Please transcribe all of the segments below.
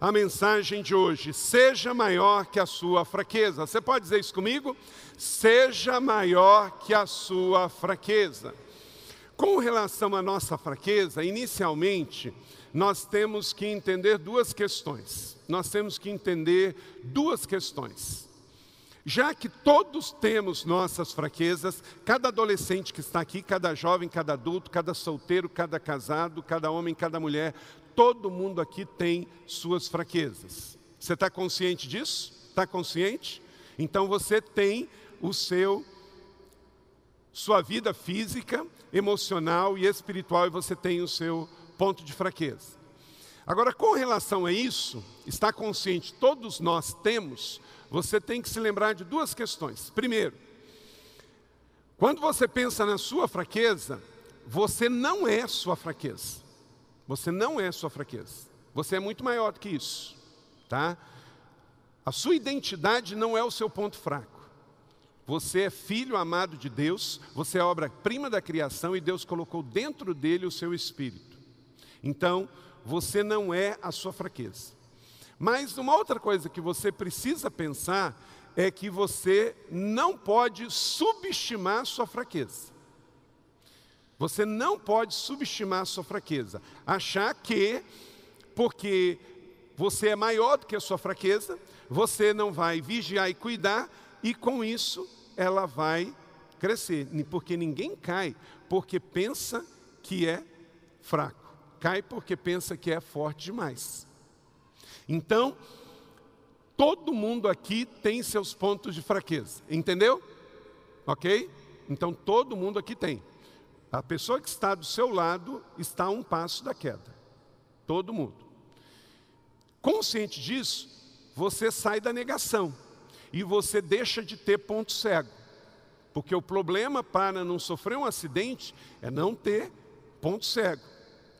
a mensagem de hoje: seja maior que a sua fraqueza. Você pode dizer isso comigo? Seja maior que a sua fraqueza. Com relação à nossa fraqueza, inicialmente, nós temos que entender duas questões. Nós temos que entender duas questões. Já que todos temos nossas fraquezas, cada adolescente que está aqui, cada jovem, cada adulto, cada solteiro, cada casado, cada homem, cada mulher, todo mundo aqui tem suas fraquezas. Você está consciente disso? Está consciente? Então você tem o seu, sua vida física, emocional e espiritual e você tem o seu ponto de fraqueza. Agora, com relação a isso, está consciente, todos nós temos, você tem que se lembrar de duas questões. Primeiro, quando você pensa na sua fraqueza, você não é sua fraqueza. Você não é sua fraqueza. Você é muito maior do que isso, tá? A sua identidade não é o seu ponto fraco. Você é filho amado de Deus, você é obra-prima da criação e Deus colocou dentro dele o seu espírito. Então, você não é a sua fraqueza. Mas uma outra coisa que você precisa pensar é que você não pode subestimar sua fraqueza. Você não pode subestimar a sua fraqueza. Achar que, porque você é maior do que a sua fraqueza, você não vai vigiar e cuidar, e com isso ela vai crescer. Porque ninguém cai porque pensa que é fraco. Cai porque pensa que é forte demais. Então, todo mundo aqui tem seus pontos de fraqueza. Entendeu? Ok? Então todo mundo aqui tem. A pessoa que está do seu lado está a um passo da queda. Todo mundo. Consciente disso, você sai da negação e você deixa de ter ponto cego. Porque o problema para não sofrer um acidente é não ter ponto cego,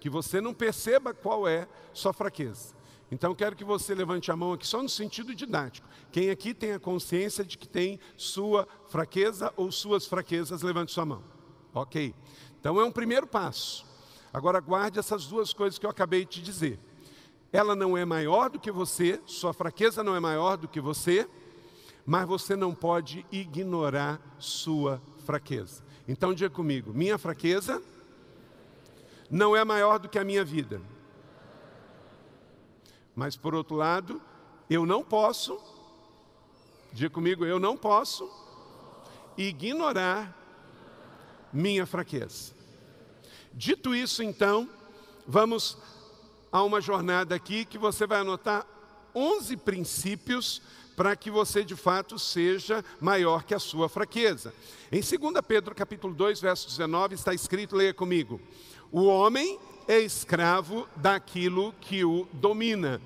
que você não perceba qual é sua fraqueza. Então quero que você levante a mão aqui só no sentido didático. Quem aqui tem a consciência de que tem sua fraqueza ou suas fraquezas, levante sua mão. Ok. Então é um primeiro passo. Agora guarde essas duas coisas que eu acabei de te dizer. Ela não é maior do que você, sua fraqueza não é maior do que você, mas você não pode ignorar sua fraqueza. Então diga comigo: minha fraqueza não é maior do que a minha vida. Mas por outro lado, eu não posso, diga comigo, eu não posso ignorar minha fraqueza. Dito isso, então, vamos a uma jornada aqui que você vai anotar 11 princípios para que você de fato seja maior que a sua fraqueza. Em 2 Pedro capítulo 2, verso 19, está escrito, leia comigo: O homem é escravo daquilo que o domina.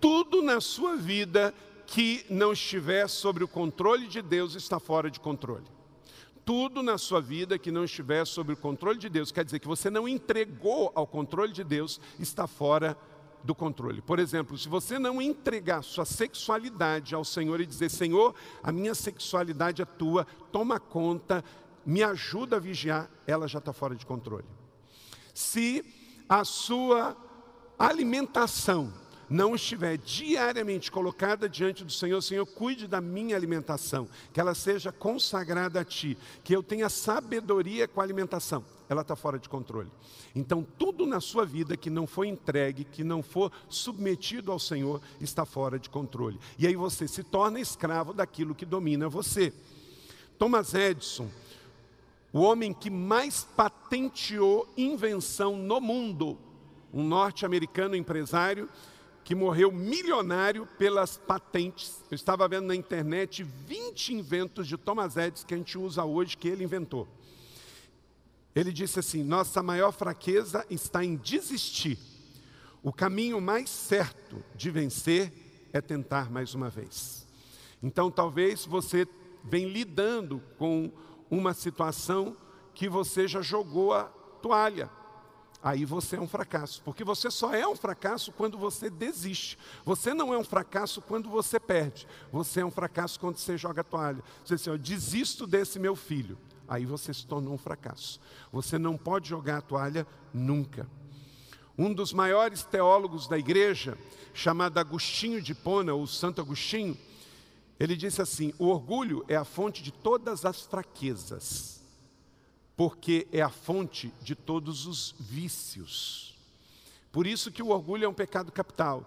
Tudo na sua vida que não estiver sob o controle de Deus está fora de controle tudo na sua vida que não estiver sob o controle de Deus, quer dizer que você não entregou ao controle de Deus, está fora do controle. Por exemplo, se você não entregar sua sexualidade ao Senhor e dizer: Senhor, a minha sexualidade é tua, toma conta, me ajuda a vigiar, ela já está fora de controle. Se a sua alimentação não estiver diariamente colocada diante do Senhor, Senhor, cuide da minha alimentação, que ela seja consagrada a Ti, que eu tenha sabedoria com a alimentação, ela está fora de controle. Então, tudo na sua vida que não foi entregue, que não for submetido ao Senhor, está fora de controle. E aí você se torna escravo daquilo que domina você. Thomas Edison, o homem que mais patenteou invenção no mundo, um norte-americano empresário que morreu milionário pelas patentes. Eu estava vendo na internet 20 inventos de Thomas Edison que a gente usa hoje, que ele inventou. Ele disse assim: Nossa maior fraqueza está em desistir. O caminho mais certo de vencer é tentar mais uma vez. Então talvez você venha lidando com uma situação que você já jogou a toalha. Aí você é um fracasso, porque você só é um fracasso quando você desiste. Você não é um fracasso quando você perde. Você é um fracasso quando você joga a toalha. Você diz assim, eu desisto desse meu filho. Aí você se tornou um fracasso. Você não pode jogar a toalha nunca. Um dos maiores teólogos da igreja, chamado Agostinho de Pona, ou Santo Agostinho, ele disse assim: o orgulho é a fonte de todas as fraquezas porque é a fonte de todos os vícios. Por isso que o orgulho é um pecado capital.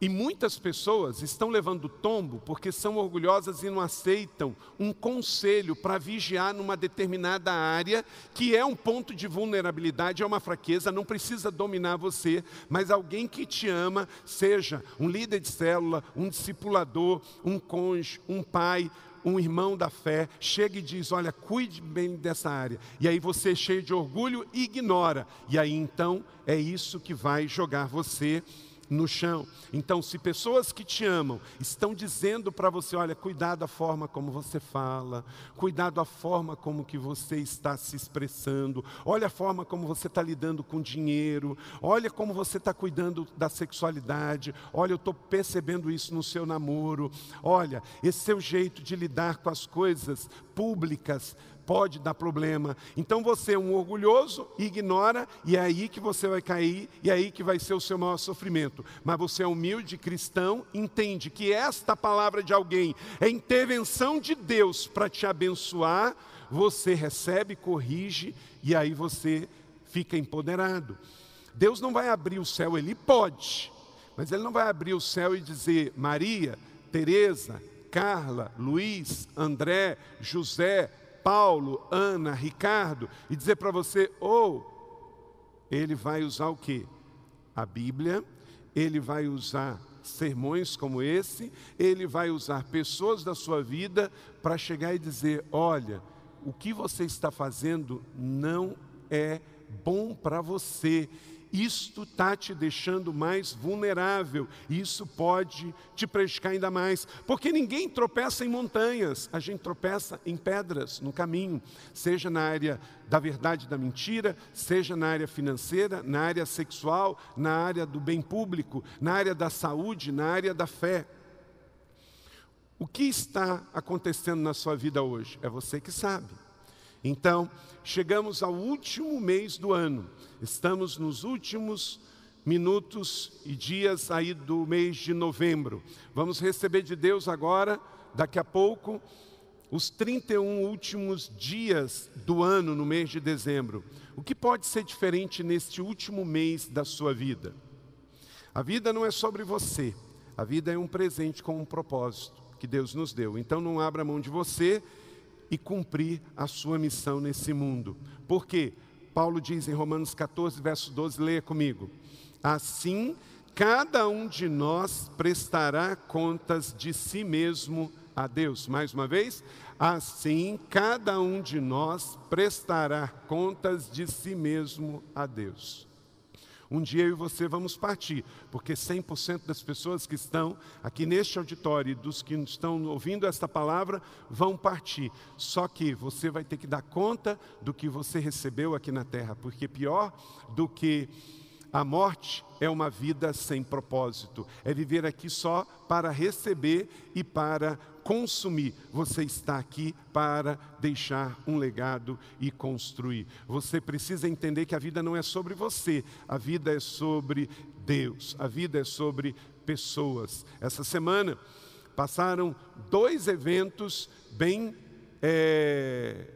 E muitas pessoas estão levando tombo porque são orgulhosas e não aceitam um conselho para vigiar numa determinada área que é um ponto de vulnerabilidade, é uma fraqueza, não precisa dominar você, mas alguém que te ama, seja um líder de célula, um discipulador, um cônjuge, um pai, um irmão da fé chega e diz: Olha, cuide bem dessa área. E aí você, cheio de orgulho, ignora. E aí então é isso que vai jogar você no chão. Então, se pessoas que te amam estão dizendo para você, olha, cuidado a forma como você fala, cuidado a forma como que você está se expressando, olha a forma como você está lidando com dinheiro, olha como você está cuidando da sexualidade, olha, eu estou percebendo isso no seu namoro, olha, esse seu jeito de lidar com as coisas públicas pode dar problema. Então você é um orgulhoso, ignora, e é aí que você vai cair, e é aí que vai ser o seu maior sofrimento. Mas você é humilde, cristão, entende que esta palavra de alguém é intervenção de Deus para te abençoar, você recebe, corrige, e aí você fica empoderado. Deus não vai abrir o céu, Ele pode, mas Ele não vai abrir o céu e dizer, Maria, Teresa, Carla, Luiz, André, José, Paulo, Ana, Ricardo, e dizer para você, ou oh, ele vai usar o que? A Bíblia, ele vai usar sermões como esse, ele vai usar pessoas da sua vida para chegar e dizer: olha, o que você está fazendo não é bom para você isto está te deixando mais vulnerável. Isso pode te prejudicar ainda mais. Porque ninguém tropeça em montanhas, a gente tropeça em pedras no caminho, seja na área da verdade da mentira, seja na área financeira, na área sexual, na área do bem público, na área da saúde, na área da fé. O que está acontecendo na sua vida hoje? É você que sabe. Então, chegamos ao último mês do ano, estamos nos últimos minutos e dias aí do mês de novembro. Vamos receber de Deus agora, daqui a pouco, os 31 últimos dias do ano, no mês de dezembro. O que pode ser diferente neste último mês da sua vida? A vida não é sobre você, a vida é um presente com um propósito que Deus nos deu. Então não abra mão de você e cumprir a sua missão nesse mundo. Por quê? Paulo diz em Romanos 14, verso 12, leia comigo. Assim, cada um de nós prestará contas de si mesmo a Deus. Mais uma vez, assim cada um de nós prestará contas de si mesmo a Deus. Um dia eu e você vamos partir, porque 100% das pessoas que estão aqui neste auditório e dos que estão ouvindo esta palavra vão partir. Só que você vai ter que dar conta do que você recebeu aqui na terra, porque pior do que a morte é uma vida sem propósito, é viver aqui só para receber e para consumir. Você está aqui para deixar um legado e construir. Você precisa entender que a vida não é sobre você, a vida é sobre Deus, a vida é sobre pessoas. Essa semana passaram dois eventos bem é,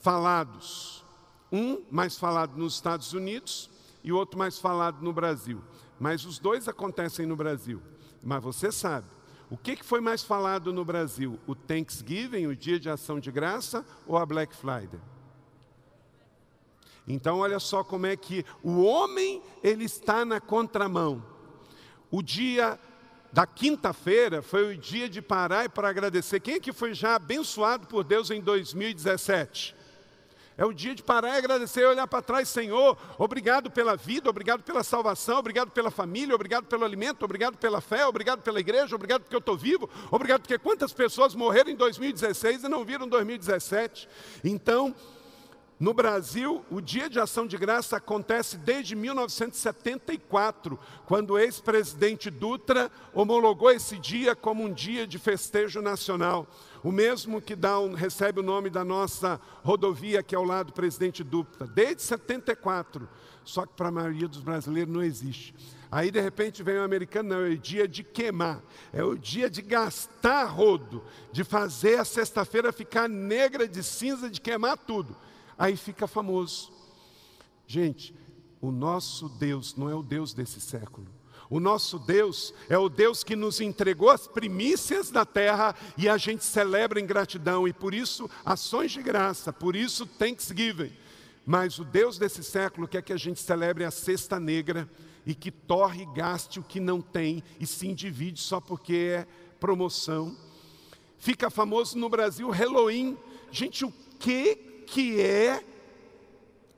falados. Um mais falado nos Estados Unidos e o outro mais falado no Brasil. Mas os dois acontecem no Brasil. Mas você sabe, o que, foi mais falado no Brasil? O Thanksgiving, o Dia de Ação de Graça, ou a Black Friday? Então, olha só como é que o homem ele está na contramão. O dia da quinta-feira foi o dia de parar e para agradecer. Quem é que foi já abençoado por Deus em 2017? É o dia de parar e agradecer olhar para trás, Senhor, obrigado pela vida, obrigado pela salvação, obrigado pela família, obrigado pelo alimento, obrigado pela fé, obrigado pela igreja, obrigado porque eu estou vivo, obrigado porque quantas pessoas morreram em 2016 e não viram 2017. Então, no Brasil, o Dia de Ação de Graça acontece desde 1974, quando o ex-presidente Dutra homologou esse dia como um dia de festejo nacional. O mesmo que dá um, recebe o nome da nossa rodovia que é ao lado do presidente Dutra, desde 74. Só que para a maioria dos brasileiros não existe. Aí de repente vem o americano, não, é o dia de queimar, é o dia de gastar rodo, de fazer a sexta-feira ficar negra de cinza, de queimar tudo aí fica famoso. Gente, o nosso Deus não é o Deus desse século. O nosso Deus é o Deus que nos entregou as primícias da terra e a gente celebra em gratidão e por isso ações de graça, por isso Thanksgiving. Mas o Deus desse século quer que a gente celebre a cesta negra e que torre e gaste o que não tem e se endivide só porque é promoção. Fica famoso no Brasil Halloween. Gente, o que que é,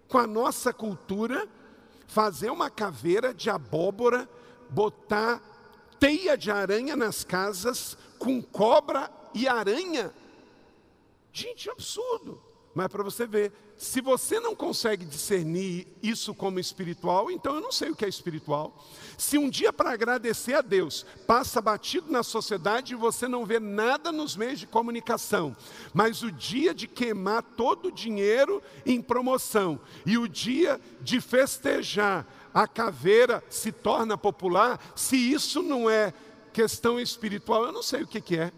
com a nossa cultura, fazer uma caveira de abóbora, botar teia de aranha nas casas, com cobra e aranha. Gente, é absurdo. Mas para você ver, se você não consegue discernir isso como espiritual, então eu não sei o que é espiritual. Se um dia para agradecer a Deus passa batido na sociedade e você não vê nada nos meios de comunicação, mas o dia de queimar todo o dinheiro em promoção e o dia de festejar a caveira se torna popular, se isso não é questão espiritual, eu não sei o que, que é.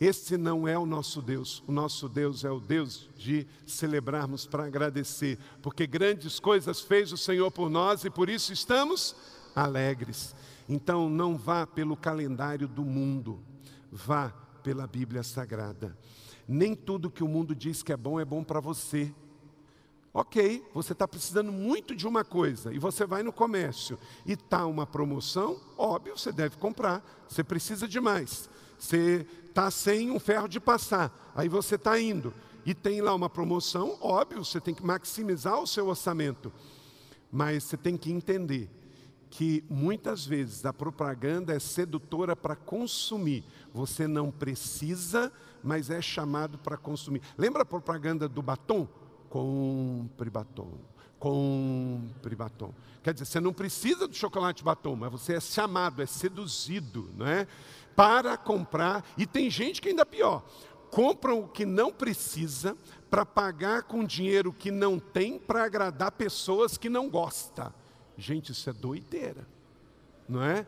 Esse não é o nosso Deus. O nosso Deus é o Deus de celebrarmos para agradecer, porque grandes coisas fez o Senhor por nós e por isso estamos alegres. Então não vá pelo calendário do mundo, vá pela Bíblia Sagrada. Nem tudo que o mundo diz que é bom é bom para você. Ok, você está precisando muito de uma coisa e você vai no comércio e está uma promoção, óbvio, você deve comprar. Você precisa de mais. Você está sem um ferro de passar, aí você está indo e tem lá uma promoção, óbvio, você tem que maximizar o seu orçamento, mas você tem que entender que muitas vezes a propaganda é sedutora para consumir. Você não precisa, mas é chamado para consumir. Lembra a propaganda do batom? Compre batom, compre batom. Quer dizer, você não precisa do chocolate batom, mas você é chamado, é seduzido, não é? para comprar, e tem gente que ainda pior, compram o que não precisa para pagar com dinheiro que não tem para agradar pessoas que não gostam. Gente, isso é doideira, não é?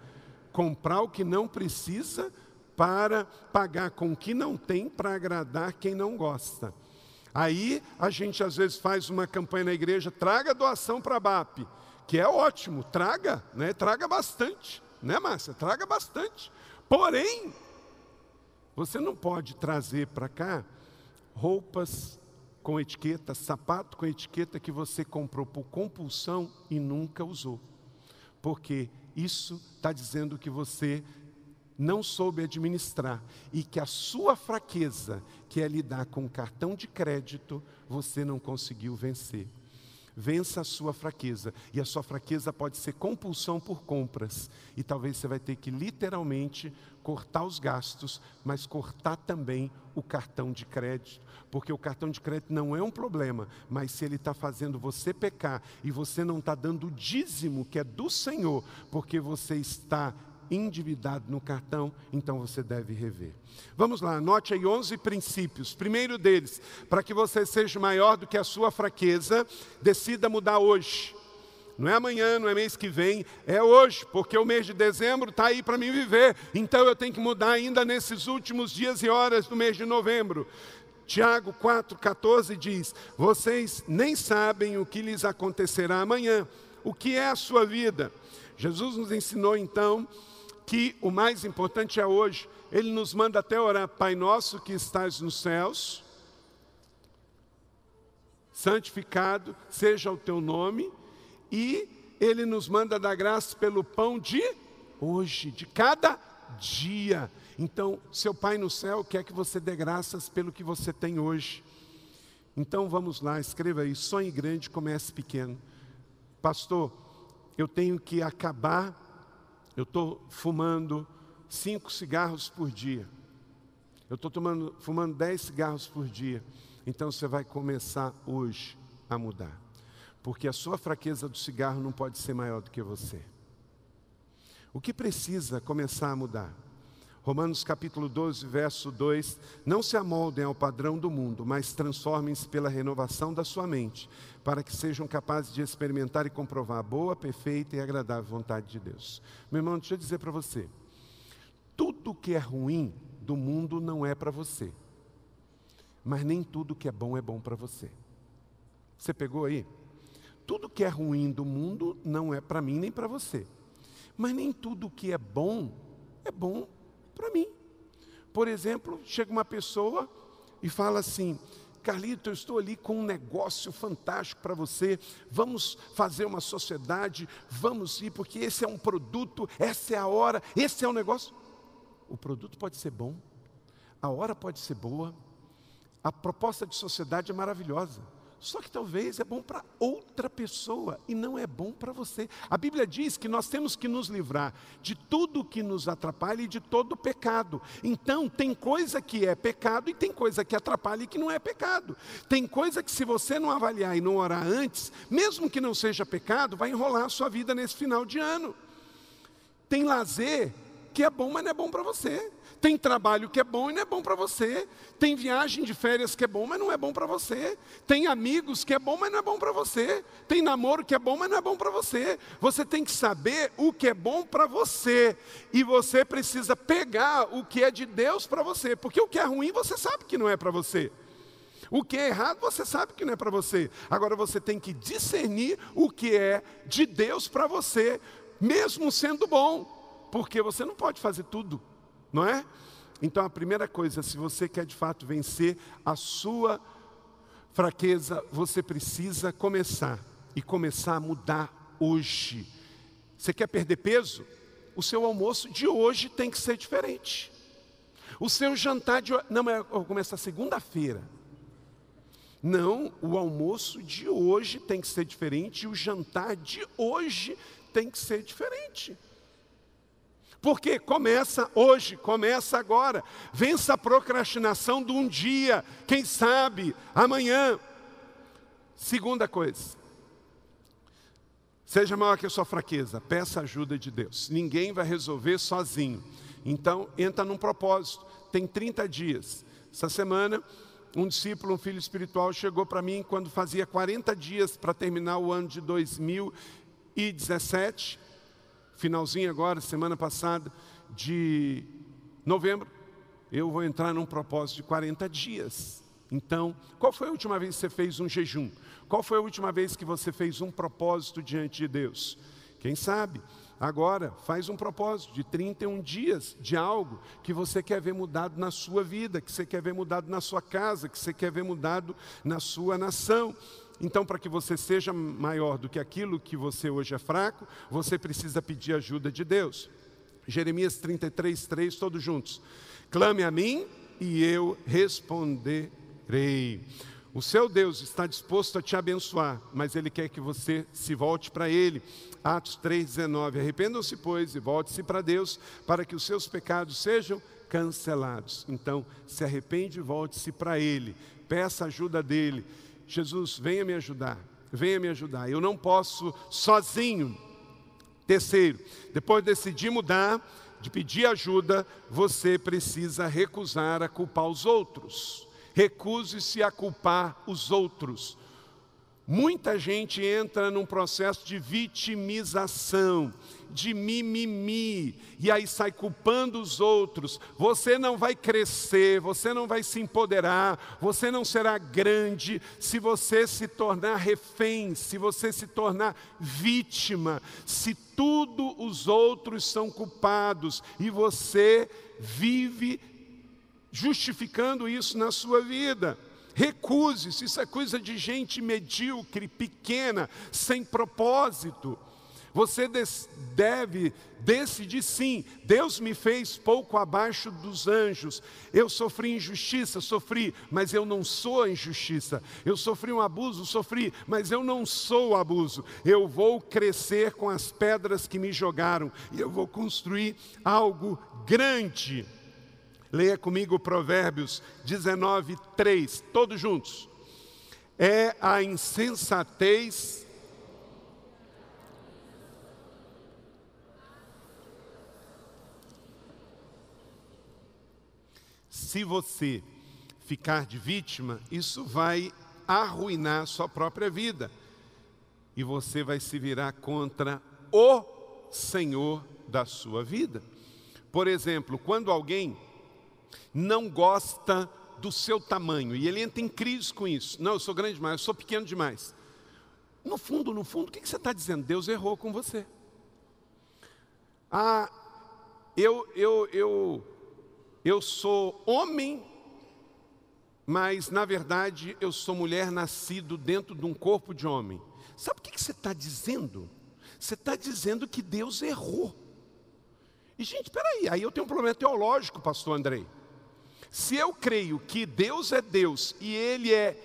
Comprar o que não precisa para pagar com o que não tem para agradar quem não gosta. Aí a gente às vezes faz uma campanha na igreja, traga doação para a BAP, que é ótimo, traga, né? Traga bastante, né, Márcia? Traga bastante. Porém, você não pode trazer para cá roupas com etiqueta, sapato com etiqueta que você comprou por compulsão e nunca usou. Porque isso está dizendo que você não soube administrar e que a sua fraqueza, que é lidar com cartão de crédito, você não conseguiu vencer. Vença a sua fraqueza. E a sua fraqueza pode ser compulsão por compras. E talvez você vai ter que literalmente cortar os gastos, mas cortar também o cartão de crédito. Porque o cartão de crédito não é um problema, mas se ele está fazendo você pecar e você não está dando o dízimo que é do Senhor, porque você está endividado no cartão, então você deve rever. Vamos lá, anote aí 11 princípios. Primeiro deles, para que você seja maior do que a sua fraqueza, decida mudar hoje. Não é amanhã, não é mês que vem, é hoje, porque o mês de dezembro está aí para mim viver. Então eu tenho que mudar ainda nesses últimos dias e horas do mês de novembro. Tiago 4,14 diz: Vocês nem sabem o que lhes acontecerá amanhã. O que é a sua vida? Jesus nos ensinou então que o mais importante é hoje. Ele nos manda até orar, Pai nosso que estás nos céus, santificado seja o teu nome, e ele nos manda dar graça pelo pão de hoje, de cada dia. Então, seu Pai no céu quer que você dê graças pelo que você tem hoje. Então vamos lá, escreva aí: sonhe grande, comece pequeno. Pastor, eu tenho que acabar, eu estou fumando cinco cigarros por dia. Eu estou fumando dez cigarros por dia. Então você vai começar hoje a mudar. Porque a sua fraqueza do cigarro não pode ser maior do que você. O que precisa começar a mudar? Romanos capítulo 12, verso 2: Não se amoldem ao padrão do mundo, mas transformem-se pela renovação da sua mente, para que sejam capazes de experimentar e comprovar a boa, perfeita e agradável vontade de Deus. Meu irmão, deixa eu dizer para você: tudo que é ruim do mundo não é para você, mas nem tudo que é bom é bom para você. Você pegou aí? Tudo que é ruim do mundo não é para mim nem para você, mas nem tudo que é bom é bom para mim. Por exemplo, chega uma pessoa e fala assim: Carlito, eu estou ali com um negócio fantástico para você. Vamos fazer uma sociedade, vamos ir, porque esse é um produto, essa é a hora, esse é o negócio. O produto pode ser bom, a hora pode ser boa, a proposta de sociedade é maravilhosa. Só que talvez é bom para outra pessoa e não é bom para você. A Bíblia diz que nós temos que nos livrar de tudo que nos atrapalha e de todo pecado. Então, tem coisa que é pecado e tem coisa que atrapalha e que não é pecado. Tem coisa que, se você não avaliar e não orar antes, mesmo que não seja pecado, vai enrolar a sua vida nesse final de ano. Tem lazer que é bom, mas não é bom para você. Tem trabalho que é bom e não é bom para você. Tem viagem de férias que é bom, mas não é bom para você. Tem amigos que é bom, mas não é bom para você. Tem namoro que é bom, mas não é bom para você. Você tem que saber o que é bom para você. E você precisa pegar o que é de Deus para você. Porque o que é ruim você sabe que não é para você. O que é errado você sabe que não é para você. Agora você tem que discernir o que é de Deus para você, mesmo sendo bom. Porque você não pode fazer tudo não é? Então a primeira coisa, se você quer de fato vencer a sua fraqueza, você precisa começar e começar a mudar hoje. Você quer perder peso? O seu almoço de hoje tem que ser diferente. O seu jantar de não é começa segunda-feira. Não, o almoço de hoje tem que ser diferente e o jantar de hoje tem que ser diferente. Porque começa hoje, começa agora. Vença a procrastinação de um dia, quem sabe amanhã. Segunda coisa, seja maior que a sua fraqueza, peça ajuda de Deus. Ninguém vai resolver sozinho. Então, entra num propósito. Tem 30 dias. Essa semana, um discípulo, um filho espiritual, chegou para mim quando fazia 40 dias para terminar o ano de 2017 finalzinho agora, semana passada, de novembro, eu vou entrar num propósito de 40 dias. Então, qual foi a última vez que você fez um jejum? Qual foi a última vez que você fez um propósito diante de Deus? Quem sabe? Agora, faz um propósito de 31 dias de algo que você quer ver mudado na sua vida, que você quer ver mudado na sua casa, que você quer ver mudado na sua nação. Então, para que você seja maior do que aquilo que você hoje é fraco, você precisa pedir ajuda de Deus. Jeremias 33, 3, todos juntos. Clame a mim e eu responderei. O seu Deus está disposto a te abençoar, mas Ele quer que você se volte para Ele. Atos 3,19. Arrependam-se, pois, e volte-se para Deus, para que os seus pecados sejam cancelados. Então, se arrepende e volte-se para Ele. Peça ajuda dEle. Jesus, venha me ajudar, venha me ajudar. Eu não posso sozinho. Terceiro, depois de decidir mudar, de pedir ajuda, você precisa recusar a culpar os outros. Recuse-se a culpar os outros. Muita gente entra num processo de vitimização, de mimimi, e aí sai culpando os outros. Você não vai crescer, você não vai se empoderar, você não será grande se você se tornar refém, se você se tornar vítima, se tudo os outros são culpados e você vive justificando isso na sua vida. Recuse-se, isso é coisa de gente medíocre, pequena, sem propósito. Você deve decidir sim. Deus me fez pouco abaixo dos anjos. Eu sofri injustiça, sofri, mas eu não sou a injustiça. Eu sofri um abuso, sofri, mas eu não sou o abuso. Eu vou crescer com as pedras que me jogaram e eu vou construir algo grande. Leia comigo Provérbios 19, 3, todos juntos. É a insensatez se você ficar de vítima, isso vai arruinar sua própria vida. E você vai se virar contra o Senhor da sua vida. Por exemplo, quando alguém não gosta do seu tamanho e ele entra em crise com isso. Não, eu sou grande demais, eu sou pequeno demais. No fundo, no fundo, o que você está dizendo? Deus errou com você. Ah, eu, eu, eu eu sou homem, mas na verdade eu sou mulher nascido dentro de um corpo de homem. Sabe o que você está dizendo? Você está dizendo que Deus errou. E gente, peraí, aí eu tenho um problema teológico, pastor Andrei. Se eu creio que Deus é Deus e Ele é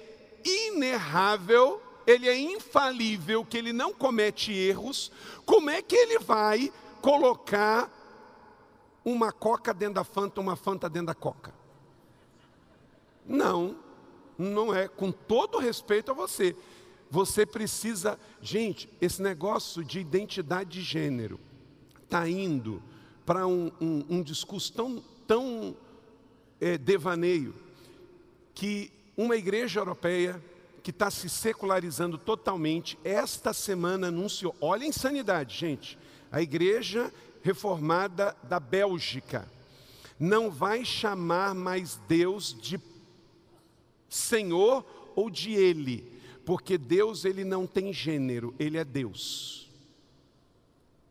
inerrável, Ele é infalível, que Ele não comete erros, como é que Ele vai colocar uma coca dentro da Fanta, uma Fanta dentro da coca. Não, não é. Com todo respeito a você. Você precisa. Gente, esse negócio de identidade de gênero está indo para um, um, um, discurso tão, tão é, devaneio que uma igreja europeia que está se secularizando totalmente, esta semana anunciou. Olha a insanidade, gente. A igreja reformada da Bélgica não vai chamar mais Deus de Senhor ou de Ele, porque Deus ele não tem gênero, ele é Deus.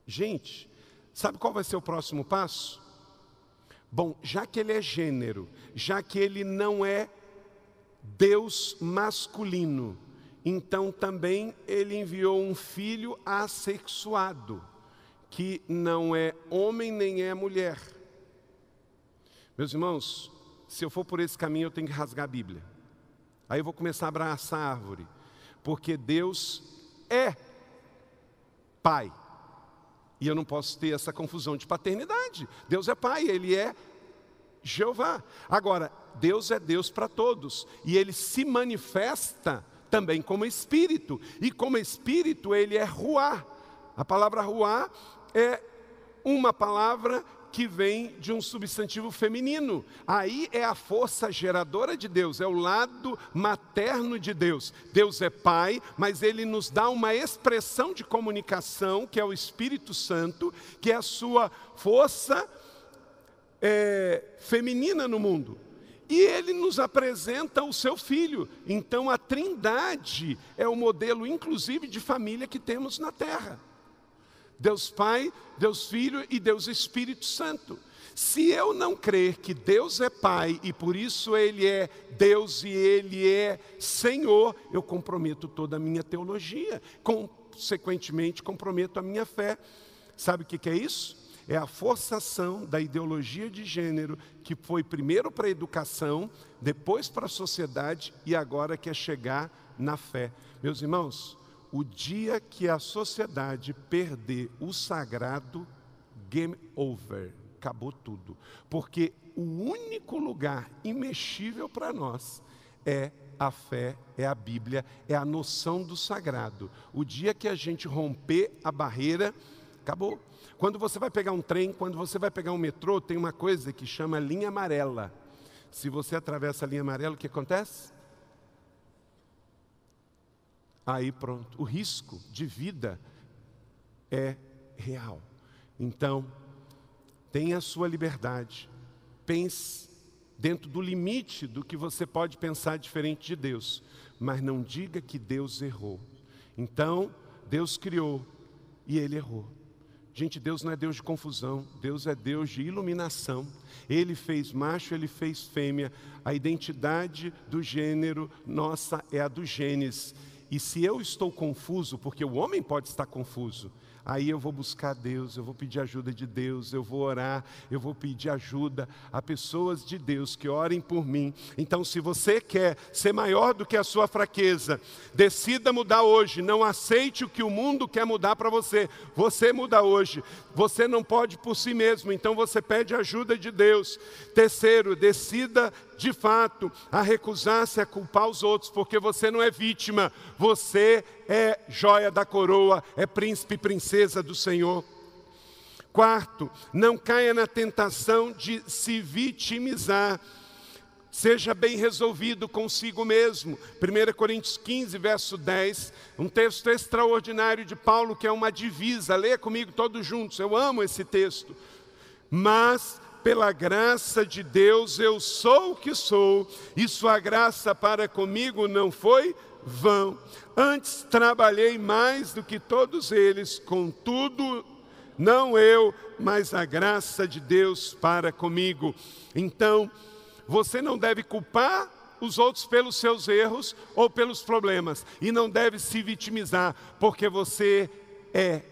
Gente, sabe qual vai ser o próximo passo? Bom, já que ele é gênero, já que ele não é Deus masculino, então também ele enviou um filho assexuado que não é homem nem é mulher. Meus irmãos, se eu for por esse caminho, eu tenho que rasgar a Bíblia. Aí eu vou começar a abraçar a árvore, porque Deus é Pai. E eu não posso ter essa confusão de paternidade. Deus é Pai, Ele é Jeová. Agora, Deus é Deus para todos, e Ele se manifesta também como Espírito, e como Espírito Ele é Ruá. A palavra Ruá é uma palavra que vem de um substantivo feminino. Aí é a força geradora de Deus, é o lado materno de Deus. Deus é Pai, mas Ele nos dá uma expressão de comunicação, que é o Espírito Santo, que é a sua força é, feminina no mundo. E ele nos apresenta o seu filho. Então a Trindade é o modelo, inclusive, de família que temos na terra. Deus Pai, Deus Filho e Deus Espírito Santo. Se eu não crer que Deus é Pai e por isso Ele é Deus e Ele é Senhor, eu comprometo toda a minha teologia, consequentemente comprometo a minha fé. Sabe o que é isso? É a forçação da ideologia de gênero que foi primeiro para a educação, depois para a sociedade e agora quer chegar na fé. Meus irmãos, o dia que a sociedade perder o sagrado, game over, acabou tudo. Porque o único lugar imexível para nós é a fé, é a Bíblia, é a noção do sagrado. O dia que a gente romper a barreira, acabou. Quando você vai pegar um trem, quando você vai pegar um metrô, tem uma coisa que chama linha amarela. Se você atravessa a linha amarela, o que acontece? Aí pronto, o risco de vida é real. Então, tenha a sua liberdade, pense dentro do limite do que você pode pensar diferente de Deus, mas não diga que Deus errou. Então, Deus criou e ele errou. Gente, Deus não é Deus de confusão, Deus é Deus de iluminação. Ele fez macho, ele fez fêmea. A identidade do gênero nossa é a do Gênesis. E se eu estou confuso, porque o homem pode estar confuso, aí eu vou buscar Deus, eu vou pedir ajuda de Deus, eu vou orar, eu vou pedir ajuda a pessoas de Deus que orem por mim. Então, se você quer ser maior do que a sua fraqueza, decida mudar hoje, não aceite o que o mundo quer mudar para você, você muda hoje. Você não pode por si mesmo, então você pede ajuda de Deus. Terceiro, decida de fato a recusar-se a culpar os outros, porque você não é vítima, você é joia da coroa, é príncipe e princesa do Senhor. Quarto, não caia na tentação de se vitimizar. Seja bem resolvido consigo mesmo. 1 Coríntios 15, verso 10, um texto extraordinário de Paulo que é uma divisa. Leia comigo todos juntos, eu amo esse texto. Mas pela graça de Deus eu sou o que sou, e sua graça para comigo não foi vão. Antes trabalhei mais do que todos eles, contudo, não eu, mas a graça de Deus para comigo. Então, você não deve culpar os outros pelos seus erros ou pelos problemas, e não deve se vitimizar, porque você é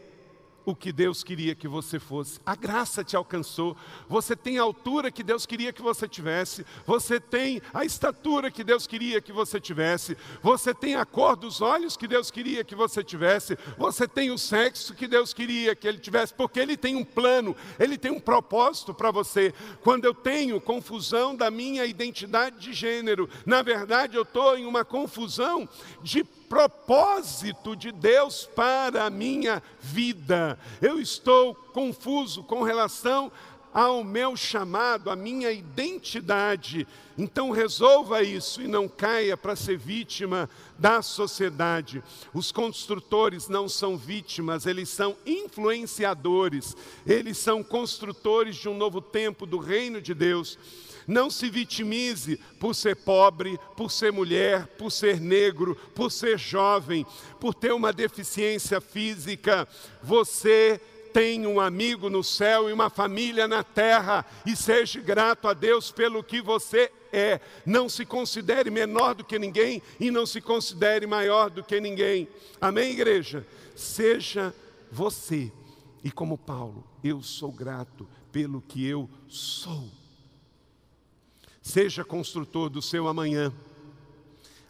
o que Deus queria que você fosse. A graça te alcançou. Você tem a altura que Deus queria que você tivesse. Você tem a estatura que Deus queria que você tivesse. Você tem a cor dos olhos que Deus queria que você tivesse. Você tem o sexo que Deus queria que ele tivesse, porque ele tem um plano, ele tem um propósito para você. Quando eu tenho confusão da minha identidade de gênero, na verdade eu estou em uma confusão de propósito de Deus para a minha vida. Eu estou confuso com relação ao meu chamado, à minha identidade. Então resolva isso e não caia para ser vítima da sociedade. Os construtores não são vítimas, eles são influenciadores, eles são construtores de um novo tempo do reino de Deus. Não se vitimize por ser pobre, por ser mulher, por ser negro, por ser jovem, por ter uma deficiência física. Você tem um amigo no céu e uma família na terra, e seja grato a Deus pelo que você é. Não se considere menor do que ninguém e não se considere maior do que ninguém. Amém, igreja? Seja você. E como Paulo, eu sou grato pelo que eu sou. Seja construtor do seu amanhã.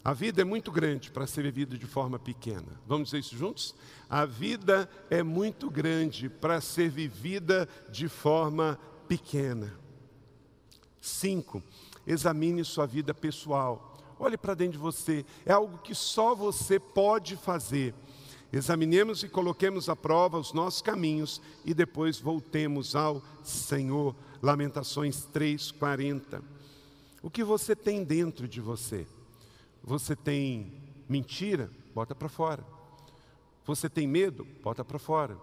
A vida é muito grande para ser vivida de forma pequena. Vamos dizer isso juntos? A vida é muito grande para ser vivida de forma pequena. Cinco, examine sua vida pessoal. Olhe para dentro de você. É algo que só você pode fazer. Examinemos e coloquemos à prova os nossos caminhos e depois voltemos ao Senhor. Lamentações 3, 40. O que você tem dentro de você? Você tem mentira? Bota para fora. Você tem medo? Bota para fora.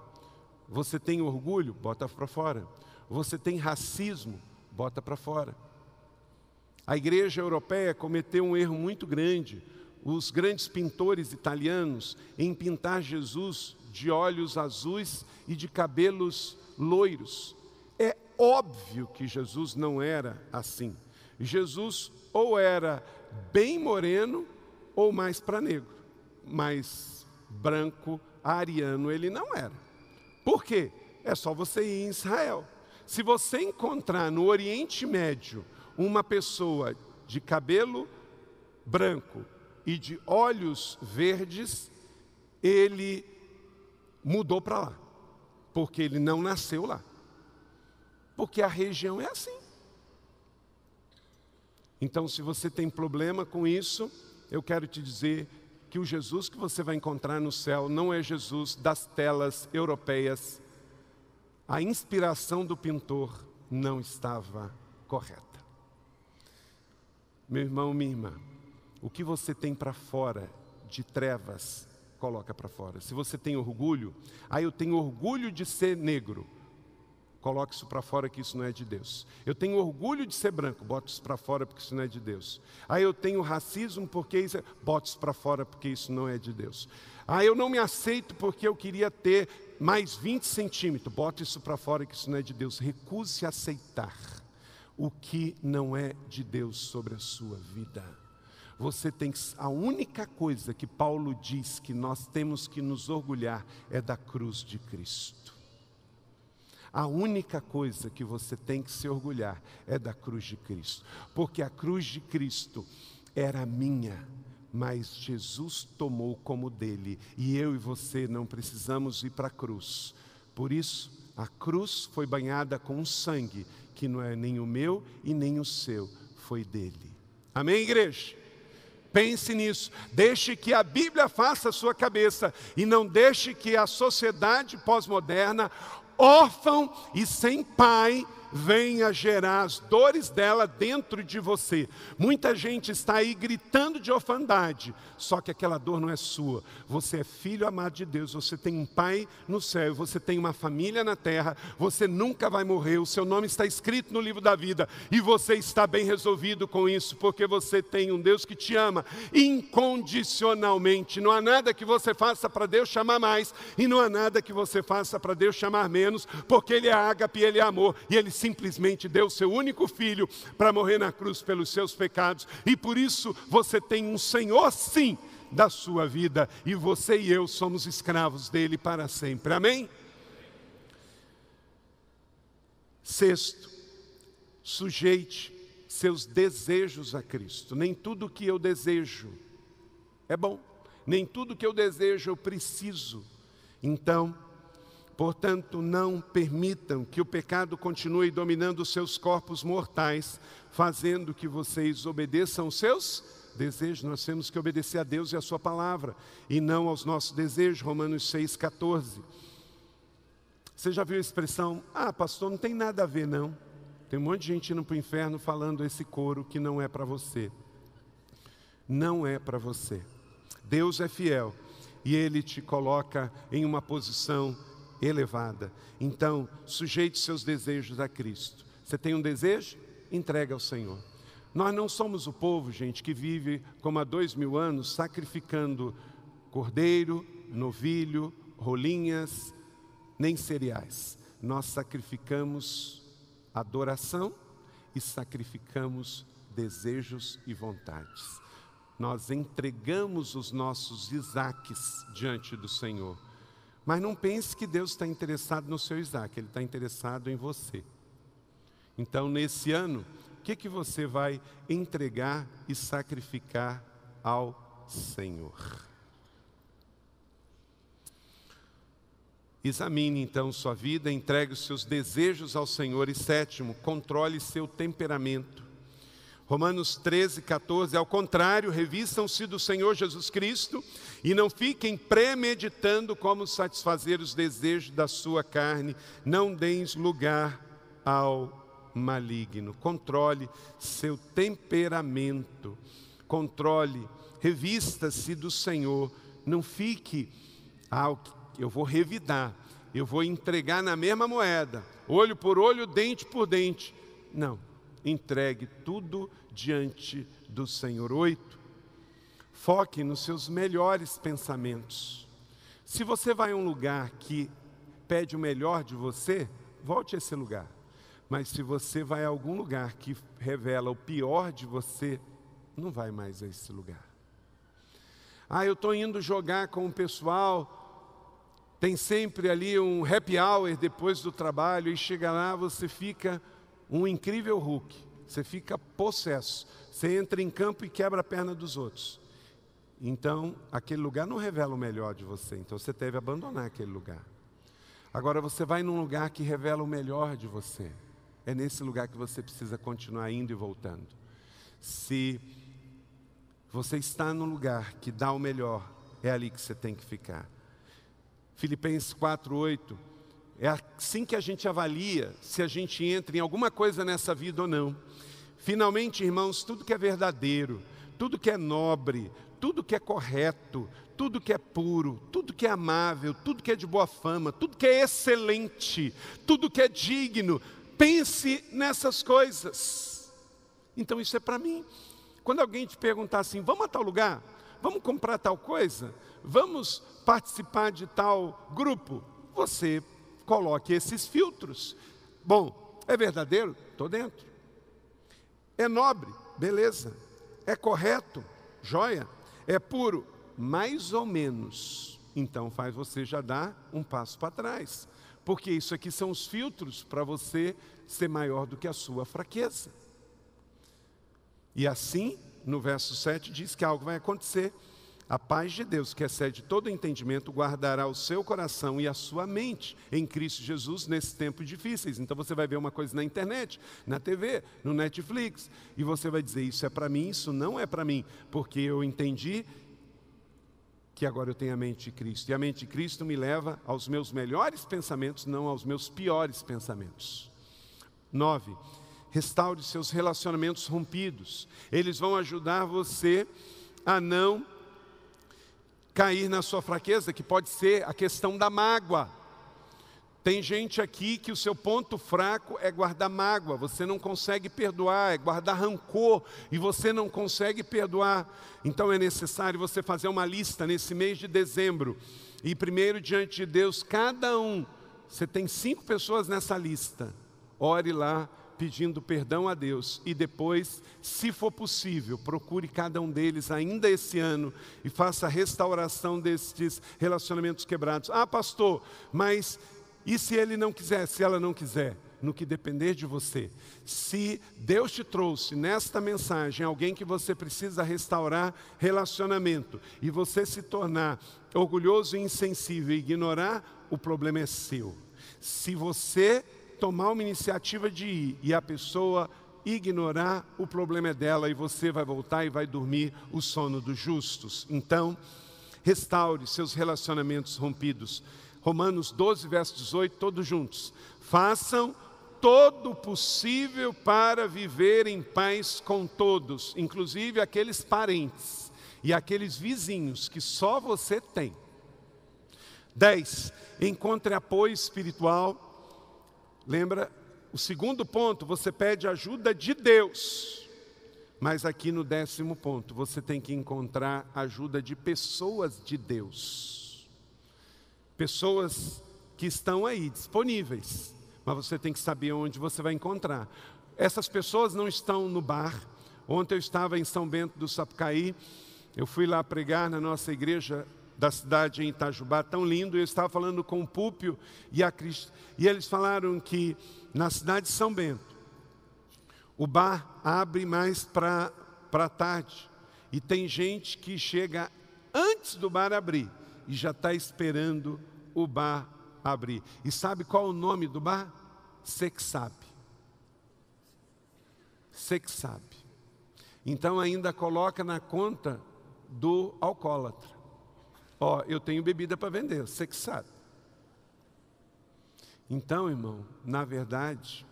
Você tem orgulho? Bota para fora. Você tem racismo? Bota para fora. A igreja europeia cometeu um erro muito grande. Os grandes pintores italianos em pintar Jesus de olhos azuis e de cabelos loiros. É óbvio que Jesus não era assim. Jesus ou era bem moreno ou mais para negro, mas branco, ariano ele não era. Por quê? É só você ir em Israel. Se você encontrar no Oriente Médio uma pessoa de cabelo branco e de olhos verdes, ele mudou para lá, porque ele não nasceu lá. Porque a região é assim. Então, se você tem problema com isso, eu quero te dizer que o Jesus que você vai encontrar no céu não é Jesus das telas europeias. A inspiração do pintor não estava correta. Meu irmão, minha irmã, o que você tem para fora de trevas, coloca para fora. Se você tem orgulho, ah, eu tenho orgulho de ser negro. Coloque isso para fora que isso não é de Deus. Eu tenho orgulho de ser branco, bote isso para fora porque isso não é de Deus. Aí eu tenho racismo porque isso é... isso para fora porque isso não é de Deus. Ah, eu não me aceito porque eu queria ter mais 20 centímetros, bote isso para fora que isso não é de Deus. Recuse aceitar o que não é de Deus sobre a sua vida. você tem que, a única coisa que Paulo diz que nós temos que nos orgulhar é da cruz de Cristo. A única coisa que você tem que se orgulhar é da cruz de Cristo, porque a cruz de Cristo era minha, mas Jesus tomou como dele, e eu e você não precisamos ir para a cruz. Por isso, a cruz foi banhada com um sangue que não é nem o meu e nem o seu, foi dele. Amém, igreja? Pense nisso. Deixe que a Bíblia faça a sua cabeça e não deixe que a sociedade pós-moderna, órfão e sem pai, venha gerar as dores dela dentro de você. Muita gente está aí gritando de orfandade, só que aquela dor não é sua. Você é filho amado de Deus, você tem um pai no céu, você tem uma família na terra, você nunca vai morrer, o seu nome está escrito no livro da vida e você está bem resolvido com isso, porque você tem um Deus que te ama incondicionalmente. Não há nada que você faça para Deus chamar mais e não há nada que você faça para Deus chamar menos, porque Ele é ágape, Ele é amor e Ele simplesmente deu seu único filho para morrer na cruz pelos seus pecados, e por isso você tem um Senhor, sim, da sua vida, e você e eu somos escravos dele para sempre. Amém? Sexto, sujeite seus desejos a Cristo. Nem tudo que eu desejo é bom, nem tudo que eu desejo eu preciso. Então, Portanto, não permitam que o pecado continue dominando seus corpos mortais, fazendo que vocês obedeçam seus desejos. Nós temos que obedecer a Deus e a Sua palavra, e não aos nossos desejos. Romanos 6,14. Você já viu a expressão, ah, pastor, não tem nada a ver, não. Tem um monte de gente indo para o inferno falando esse coro que não é para você. Não é para você. Deus é fiel e Ele te coloca em uma posição elevada. Então, sujeite seus desejos a Cristo. Você tem um desejo? Entrega ao Senhor. Nós não somos o povo, gente, que vive como há dois mil anos sacrificando cordeiro, novilho, rolinhas, nem cereais. Nós sacrificamos adoração e sacrificamos desejos e vontades. Nós entregamos os nossos Isaques diante do Senhor mas não pense que Deus está interessado no seu Isaac, Ele está interessado em você. Então, nesse ano, o que, que você vai entregar e sacrificar ao Senhor? Examine então sua vida, entregue os seus desejos ao Senhor. E sétimo, controle seu temperamento. Romanos 13, 14, ao contrário, revistam-se do Senhor Jesus Cristo e não fiquem premeditando como satisfazer os desejos da sua carne, não deis lugar ao maligno. Controle seu temperamento, controle, revista-se do Senhor, não fique, ah, eu vou revidar, eu vou entregar na mesma moeda, olho por olho, dente por dente. Não entregue tudo diante do Senhor. Oito, foque nos seus melhores pensamentos. Se você vai a um lugar que pede o melhor de você, volte a esse lugar. Mas se você vai a algum lugar que revela o pior de você, não vai mais a esse lugar. Ah, eu estou indo jogar com o pessoal, tem sempre ali um happy hour depois do trabalho, e chega lá, você fica um incrível Hulk. Você fica possesso. Você entra em campo e quebra a perna dos outros. Então, aquele lugar não revela o melhor de você. Então, você deve abandonar aquele lugar. Agora, você vai num lugar que revela o melhor de você. É nesse lugar que você precisa continuar indo e voltando. Se você está no lugar que dá o melhor, é ali que você tem que ficar. Filipenses 4:8 é assim que a gente avalia se a gente entra em alguma coisa nessa vida ou não. Finalmente, irmãos, tudo que é verdadeiro, tudo que é nobre, tudo que é correto, tudo que é puro, tudo que é amável, tudo que é de boa fama, tudo que é excelente, tudo que é digno, pense nessas coisas. Então isso é para mim. Quando alguém te perguntar assim, vamos a tal lugar, vamos comprar tal coisa, vamos participar de tal grupo, você coloque esses filtros. Bom, é verdadeiro? Estou dentro. É nobre? Beleza. É correto? joia, é puro, mais ou menos. Então faz você já dar um passo para trás. Porque isso aqui são os filtros para você ser maior do que a sua fraqueza. E assim, no verso 7 diz que algo vai acontecer. A paz de Deus, que excede todo entendimento, guardará o seu coração e a sua mente em Cristo Jesus nesses tempos difíceis. Então você vai ver uma coisa na internet, na TV, no Netflix, e você vai dizer: Isso é para mim, isso não é para mim, porque eu entendi que agora eu tenho a mente de Cristo. E a mente de Cristo me leva aos meus melhores pensamentos, não aos meus piores pensamentos. 9. Restaure seus relacionamentos rompidos. Eles vão ajudar você a não cair na sua fraqueza, que pode ser a questão da mágoa. Tem gente aqui que o seu ponto fraco é guardar mágoa, você não consegue perdoar, é guardar rancor e você não consegue perdoar. Então é necessário você fazer uma lista nesse mês de dezembro e primeiro diante de Deus, cada um, você tem cinco pessoas nessa lista, ore lá pedindo perdão a Deus e depois, se for possível, procure cada um deles ainda esse ano e faça a restauração destes relacionamentos quebrados. Ah, pastor, mas e se ele não quiser, se ela não quiser? No que depender de você. Se Deus te trouxe nesta mensagem alguém que você precisa restaurar relacionamento e você se tornar orgulhoso e insensível e ignorar, o problema é seu. Se você tomar uma iniciativa de ir e a pessoa ignorar, o problema é dela e você vai voltar e vai dormir o sono dos justos. Então, restaure seus relacionamentos rompidos. Romanos 12, verso 18, todos juntos. Façam todo o possível para viver em paz com todos, inclusive aqueles parentes e aqueles vizinhos que só você tem. 10. Encontre apoio espiritual Lembra? O segundo ponto, você pede ajuda de Deus. Mas aqui no décimo ponto, você tem que encontrar ajuda de pessoas de Deus. Pessoas que estão aí disponíveis, mas você tem que saber onde você vai encontrar. Essas pessoas não estão no bar. Ontem eu estava em São Bento do Sapucaí, eu fui lá pregar na nossa igreja da cidade em Itajubá, tão lindo. Eu estava falando com o Púpio e a Cristo, e eles falaram que na cidade de São Bento, o bar abre mais para a tarde. E tem gente que chega antes do bar abrir e já está esperando o bar abrir. E sabe qual o nome do bar? Que sabe. Então ainda coloca na conta do alcoólatra. Ó, eu tenho bebida para vender, você que sabe. Então, irmão, na verdade,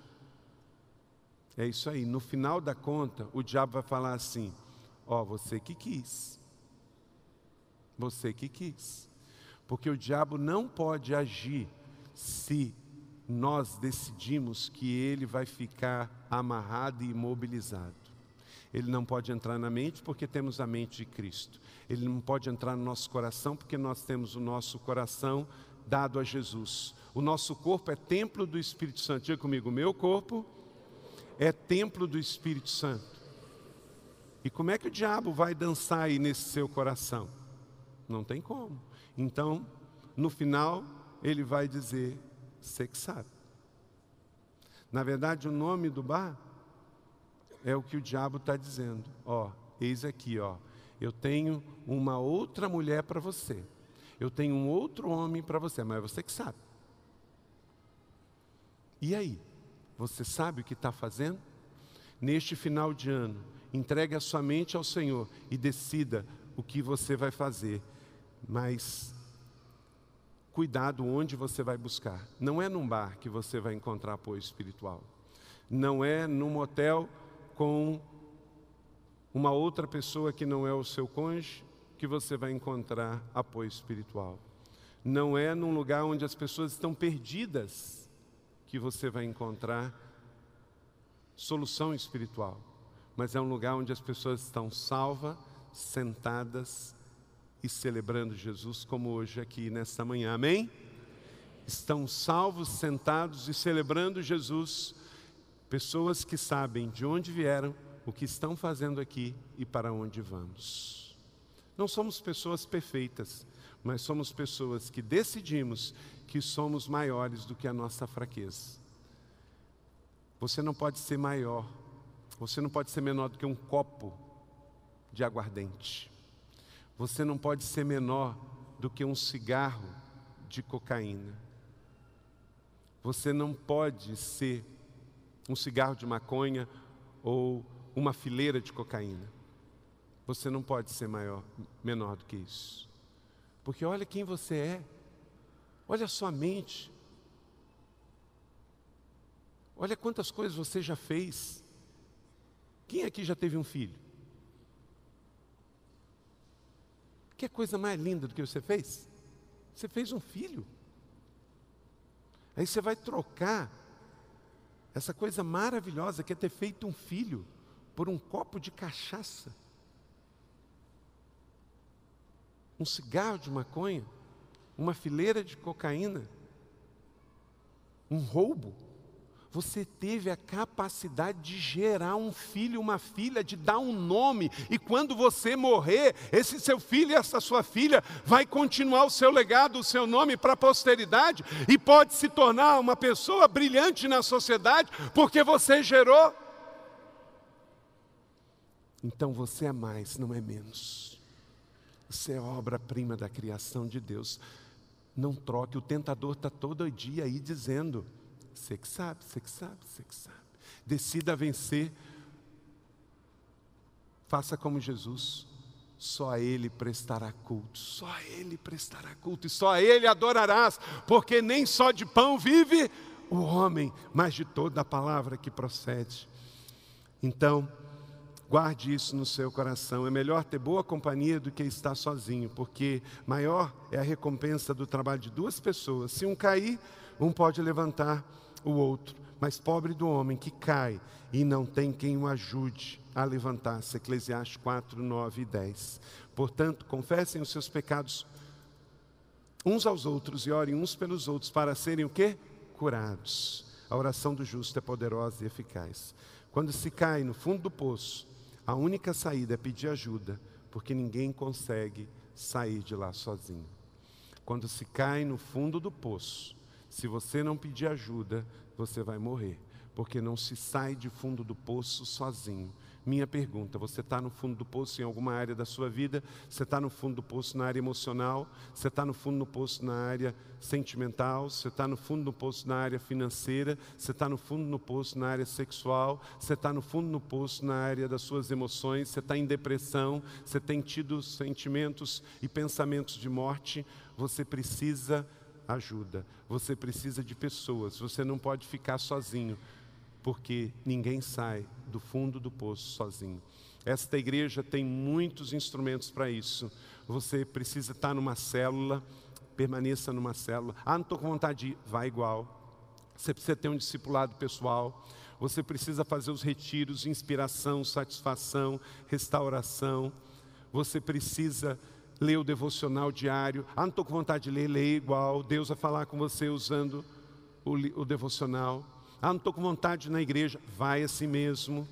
é isso aí. No final da conta, o diabo vai falar assim: Ó, você que quis. Você que quis. Porque o diabo não pode agir se nós decidimos que ele vai ficar amarrado e imobilizado. Ele não pode entrar na mente porque temos a mente de Cristo. Ele não pode entrar no nosso coração porque nós temos o nosso coração dado a Jesus. O nosso corpo é templo do Espírito Santo. Diga comigo, meu corpo é templo do Espírito Santo. E como é que o diabo vai dançar aí nesse seu coração? Não tem como. Então, no final, ele vai dizer: você que sabe. Na verdade, o nome do bar é o que o diabo está dizendo. Ó, eis aqui, ó. Eu tenho uma outra mulher para você. Eu tenho um outro homem para você, mas é você que sabe. E aí? Você sabe o que está fazendo? Neste final de ano, entregue a sua mente ao Senhor e decida o que você vai fazer. Mas cuidado onde você vai buscar. Não é num bar que você vai encontrar apoio espiritual. Não é num motel com uma outra pessoa que não é o seu cônjuge que você vai encontrar apoio espiritual. Não é num lugar onde as pessoas estão perdidas que você vai encontrar solução espiritual, mas é um lugar onde as pessoas estão salvas, sentadas e celebrando Jesus, como hoje aqui nesta manhã. Amém? Estão salvos, sentados e celebrando Jesus Pessoas que sabem de onde vieram, o que estão fazendo aqui e para onde vamos. Não somos pessoas perfeitas, mas somos pessoas que decidimos que somos maiores do que a nossa fraqueza. Você não pode ser maior, você não pode ser menor do que um copo de aguardente. Você não pode ser menor do que um cigarro de cocaína. Você não pode ser um cigarro de maconha ou uma fileira de cocaína. Você não pode ser maior, menor do que isso. Porque olha quem você é. Olha a sua mente. Olha quantas coisas você já fez. Quem aqui já teve um filho? Que coisa mais linda do que você fez? Você fez um filho. Aí você vai trocar essa coisa maravilhosa que é ter feito um filho por um copo de cachaça, um cigarro de maconha, uma fileira de cocaína, um roubo você teve a capacidade de gerar um filho, uma filha, de dar um nome, e quando você morrer, esse seu filho e essa sua filha vai continuar o seu legado, o seu nome para a posteridade, e pode se tornar uma pessoa brilhante na sociedade, porque você gerou. Então você é mais, não é menos. Você é obra-prima da criação de Deus. Não troque, o tentador está todo dia aí dizendo. Você que sabe, você que sabe, você que sabe. Decida vencer. Faça como Jesus. Só a Ele prestará culto, só a Ele prestará culto, e só a Ele adorarás, porque nem só de pão vive o homem, mas de toda a palavra que procede. Então, guarde isso no seu coração. É melhor ter boa companhia do que estar sozinho, porque maior é a recompensa do trabalho de duas pessoas. Se um cair, um pode levantar o outro, mas pobre do homem que cai e não tem quem o ajude a levantar-se. Eclesiastes 4, 9 e 10. Portanto, confessem os seus pecados uns aos outros e orem uns pelos outros para serem o quê? Curados. A oração do justo é poderosa e eficaz. Quando se cai no fundo do poço, a única saída é pedir ajuda, porque ninguém consegue sair de lá sozinho. Quando se cai no fundo do poço, se você não pedir ajuda, você vai morrer, porque não se sai de fundo do poço sozinho. Minha pergunta: você está no fundo do poço em alguma área da sua vida? Você está no fundo do poço na área emocional? Você está no fundo do poço na área sentimental? Você está no fundo do poço na área financeira? Você está no fundo do poço na área sexual? Você está no fundo do poço na área das suas emoções? Você está em depressão? Você tem tido sentimentos e pensamentos de morte? Você precisa ajuda. Você precisa de pessoas. Você não pode ficar sozinho, porque ninguém sai do fundo do poço sozinho. Esta igreja tem muitos instrumentos para isso. Você precisa estar numa célula, permaneça numa célula. Ah, não estou com vontade de ir, vai igual. Você precisa ter um discipulado pessoal. Você precisa fazer os retiros, inspiração, satisfação, restauração. Você precisa lê o devocional diário. Ah, não estou com vontade de ler, lê igual. Deus vai falar com você usando o, o devocional. Ah, não estou com vontade na igreja. Vai assim mesmo.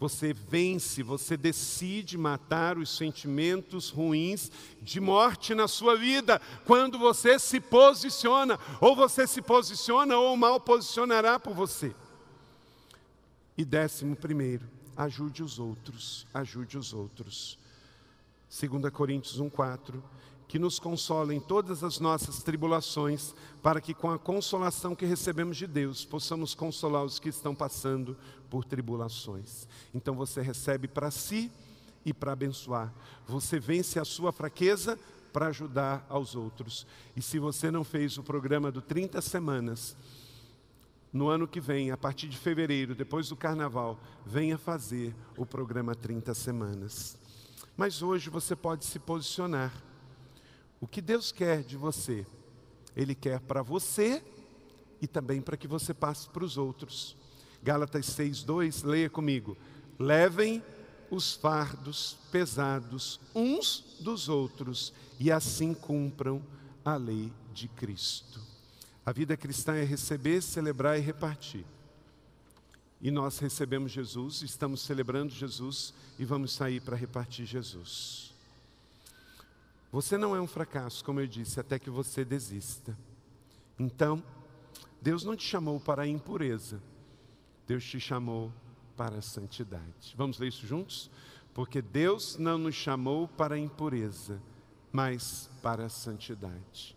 Você vence, você decide matar os sentimentos ruins de morte na sua vida quando você se posiciona, ou você se posiciona, ou o mal posicionará por você. E décimo primeiro, ajude os outros, ajude os outros. 2 Coríntios 1,4, que nos consola em todas as nossas tribulações, para que com a consolação que recebemos de Deus, possamos consolar os que estão passando por tribulações. Então você recebe para si e para abençoar. Você vence a sua fraqueza para ajudar aos outros. E se você não fez o programa do 30 semanas, no ano que vem, a partir de fevereiro, depois do carnaval, venha fazer o programa 30 semanas. Mas hoje você pode se posicionar. O que Deus quer de você? Ele quer para você e também para que você passe para os outros. Gálatas 6:2, leia comigo. Levem os fardos pesados uns dos outros e assim cumpram a lei de Cristo. A vida cristã é receber, celebrar e repartir. E nós recebemos Jesus, estamos celebrando Jesus e vamos sair para repartir Jesus. Você não é um fracasso, como eu disse, até que você desista. Então, Deus não te chamou para a impureza, Deus te chamou para a santidade. Vamos ler isso juntos? Porque Deus não nos chamou para a impureza, mas para a santidade.